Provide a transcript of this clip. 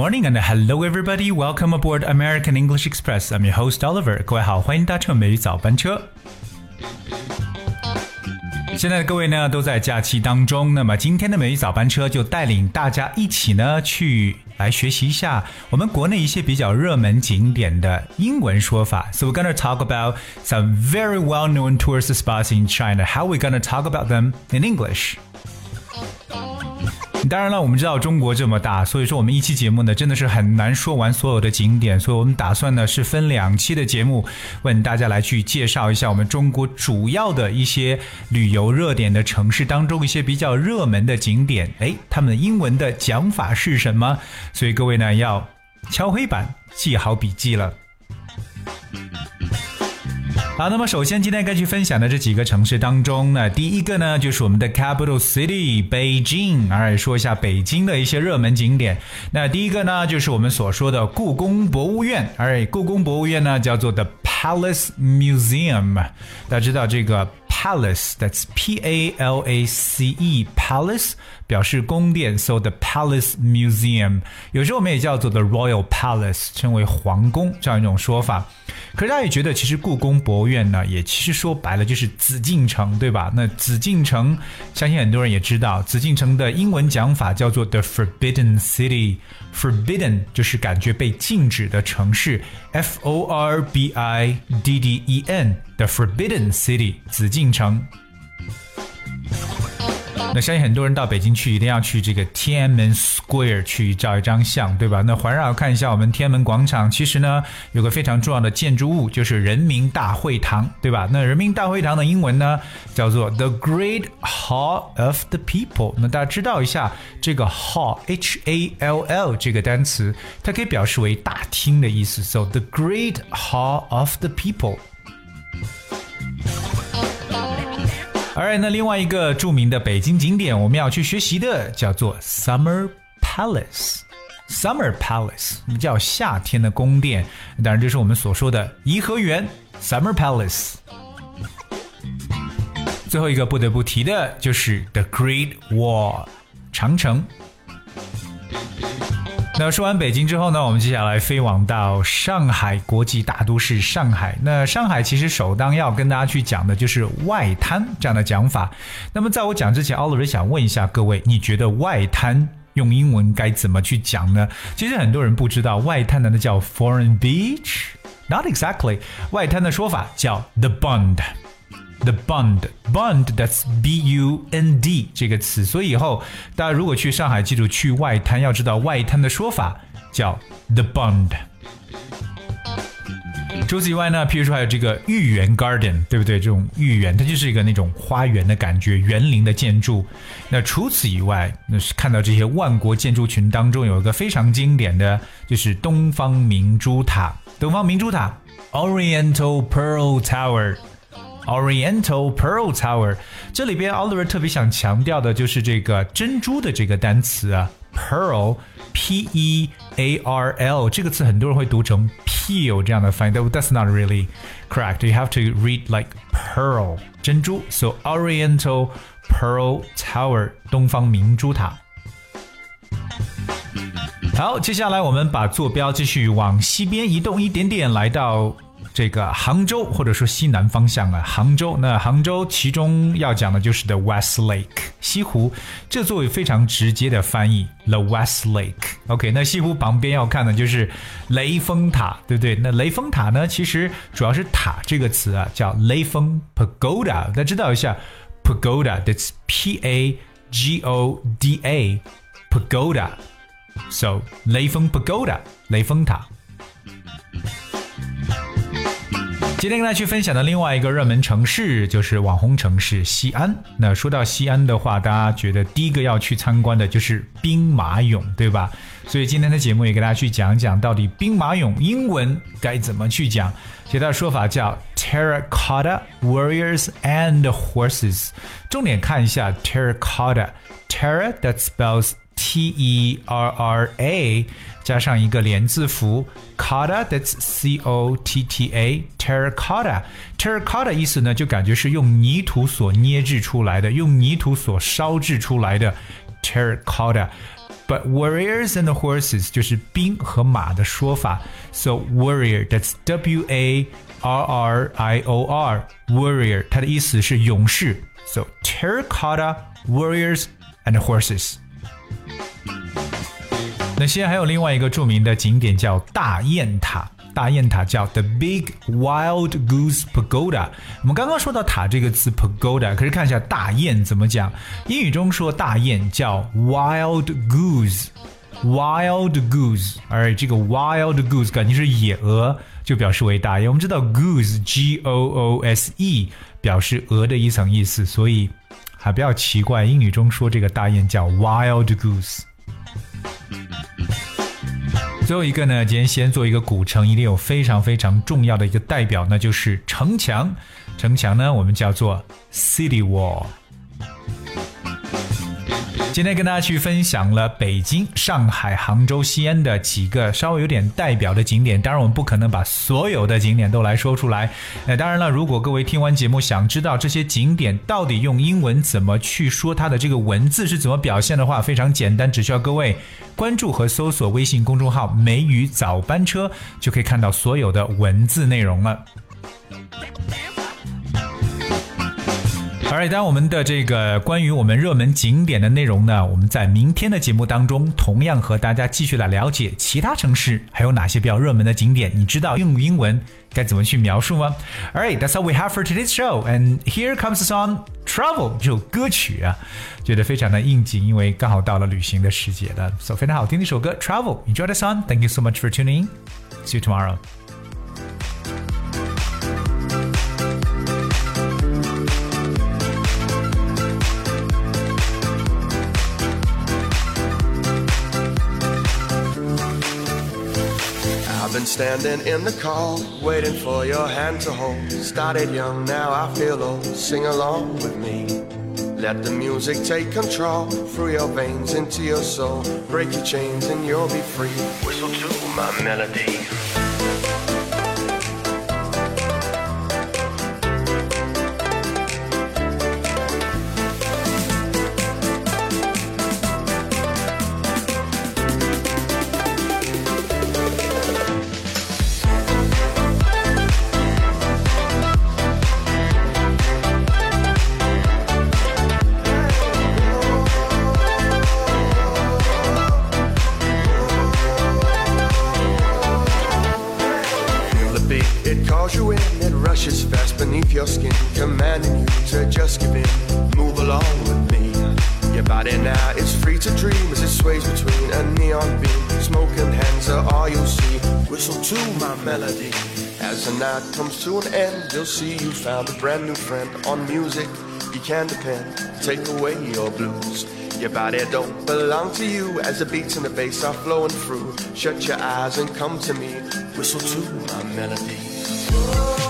Good morning and hello everybody. Welcome aboard American English Express. I'm your host Oliver. 各位好，欢迎搭乘美语早班车。现在的各位呢都在假期当中，那么今天的美语早班车就带领大家一起呢去来学习一下我们国内一些比较热门景点的英文说法。So we're gonna talk about some very well-known tourist spots in China. How we gonna talk about them in English? 当然了，我们知道中国这么大，所以说我们一期节目呢真的是很难说完所有的景点，所以我们打算呢是分两期的节目，问大家来去介绍一下我们中国主要的一些旅游热点的城市当中一些比较热门的景点，哎，他们的英文的讲法是什么？所以各位呢要敲黑板记好笔记了。好，那么首先今天该去分享的这几个城市当中呢，第一个呢就是我们的 capital city 北京，哎说一下北京的一些热门景点。那第一个呢就是我们所说的故宫博物院，而故宫博物院呢叫做 The Palace Museum，大家知道这个。Palace，that's P A L A C E，Palace 表示宫殿，so the Palace Museum，有时候我们也叫做 the Royal Palace，称为皇宫这样一种说法。可是大家也觉得，其实故宫博物院呢，也其实说白了就是紫禁城，对吧？那紫禁城，相信很多人也知道，紫禁城的英文讲法叫做 the Forbidden City，Forbidden 就是感觉被禁止的城市，F O R B I D D E The Forbidden City，紫禁。城。那相信很多人到北京去，一定要去这个天安门 Square 去照一张相，对吧？那环绕看一下我们天安门广场，其实呢有个非常重要的建筑物，就是人民大会堂，对吧？那人民大会堂的英文呢叫做 The Great Hall of the People。那大家知道一下这个 Hall H A L L 这个单词，它可以表示为大厅的意思。So the Great Hall of the People。Alright，那另外一个著名的北京景点，我们要去学习的叫做 Summer Palace。Summer Palace，我们叫夏天的宫殿，当然这是我们所说的颐和园 Summer Palace。最后一个不得不提的就是 The Great Wall，长城。那说完北京之后呢，我们接下来飞往到上海国际大都市上海。那上海其实首当要跟大家去讲的就是外滩这样的讲法。那么在我讲之前，Oliver 想问一下各位，你觉得外滩用英文该怎么去讲呢？其实很多人不知道，外滩难道叫 Foreign Beach？Not exactly，外滩的说法叫 The Bund。The bund, bund, that's B-U-N-D 这个词，所以以后大家如果去上海，记住去外滩，要知道外滩的说法叫 the bund。除此以外呢，譬如说还有这个豫园 garden，对不对？这种豫园它就是一个那种花园的感觉，园林的建筑。那除此以外，那是看到这些万国建筑群当中有一个非常经典的，就是东方明珠塔。东方明珠塔 Oriental Pearl Tower。Oriental Pearl Tower，这里边 Oliver 特别想强调的就是这个珍珠的这个单词啊，pearl，p e a r l 这个词很多人会读成 peel 这样的翻译，但 that's not really correct. You have to read like pearl 珍珠，so Oriental Pearl Tower 东方明珠塔。好，接下来我们把坐标继续往西边移动一点点，来到。 这个杭州或者说西南方向啊，杭州那杭州其中要讲的就是 The West Lake 西湖，这作为非常直接的翻译 The West Lake。OK，那西湖旁边要看的就是雷峰塔，对不对？那雷峰塔呢，其实主要是塔这个词啊，叫雷峰 Pagoda，大家知道一下 Pagoda，that's P A G O D A Pagoda，so 雷峰 Pagoda 雷峰塔。今天跟大家去分享的另外一个热门城市就是网红城市西安。那说到西安的话，大家觉得第一个要去参观的就是兵马俑，对吧？所以今天的节目也给大家去讲讲，到底兵马俑英文该怎么去讲。其他说法叫 Terracotta Warriors and Horses。重点看一下 Terracotta，Terra that spells T E R R A 加上一个连字符，cotta that's C O T T A terracotta terracotta 意思呢，就感觉是用泥土所捏制出来的，用泥土所烧制出来的 terracotta。 But warriors and horses 就是兵和马的说法。So warrior that's W A R R I O R warrior 它的意思是勇士。So terracotta warriors and horses。 那西安还有另外一个著名的景点叫大雁塔。大雁塔叫 The Big Wild Goose Pagoda。我们刚刚说到塔这个词 pagoda，可是看一下大雁怎么讲。英语中说大雁叫 wild goose。Wild goose，而这个 wild goose 感觉是野鹅，就表示为大雁。我们知道 goose G O O S E 表示鹅的一层意思，所以还不要奇怪，英语中说这个大雁叫 wild goose。最后一个呢，今天先做一个古城，一定有非常非常重要的一个代表，那就是城墙。城墙呢，我们叫做 city wall。今天跟大家去分享了北京、上海、杭州、西安的几个稍微有点代表的景点。当然，我们不可能把所有的景点都来说出来。那当然了，如果各位听完节目想知道这些景点到底用英文怎么去说它的这个文字是怎么表现的话，非常简单，只需要各位关注和搜索微信公众号“梅雨早班车”，就可以看到所有的文字内容了。而当我们的这个关于我们热门景点的内容呢，我们在明天的节目当中同样和大家继续来了解其他城市还有哪些比较热门的景点。你知道用英文该怎么去描述吗？All right, that's all we have for today's show. And here comes the song "Travel" 这首歌曲啊，觉得非常的应景，因为刚好到了旅行的时节了。So 非常好听的一首歌，Travel. Enjoy the song. Thank you so much for tuning. See you tomorrow. Been standing in the cold, waiting for your hand to hold. Started young, now I feel old. Sing along with me. Let the music take control through your veins into your soul. Break your chains and you'll be free. Whistle to my melody. Rushes fast beneath your skin, commanding you to just give in. Move along with me. Your body now is free to dream as it sways between a neon beam. Smoking hands are all you'll see. Whistle to my melody. As the night comes to an end, you'll see you found a brand new friend on music. You can depend. Take away your blues. Your body don't belong to you as the beats and the bass are flowing through. Shut your eyes and come to me. Whistle to my melody. Whoa.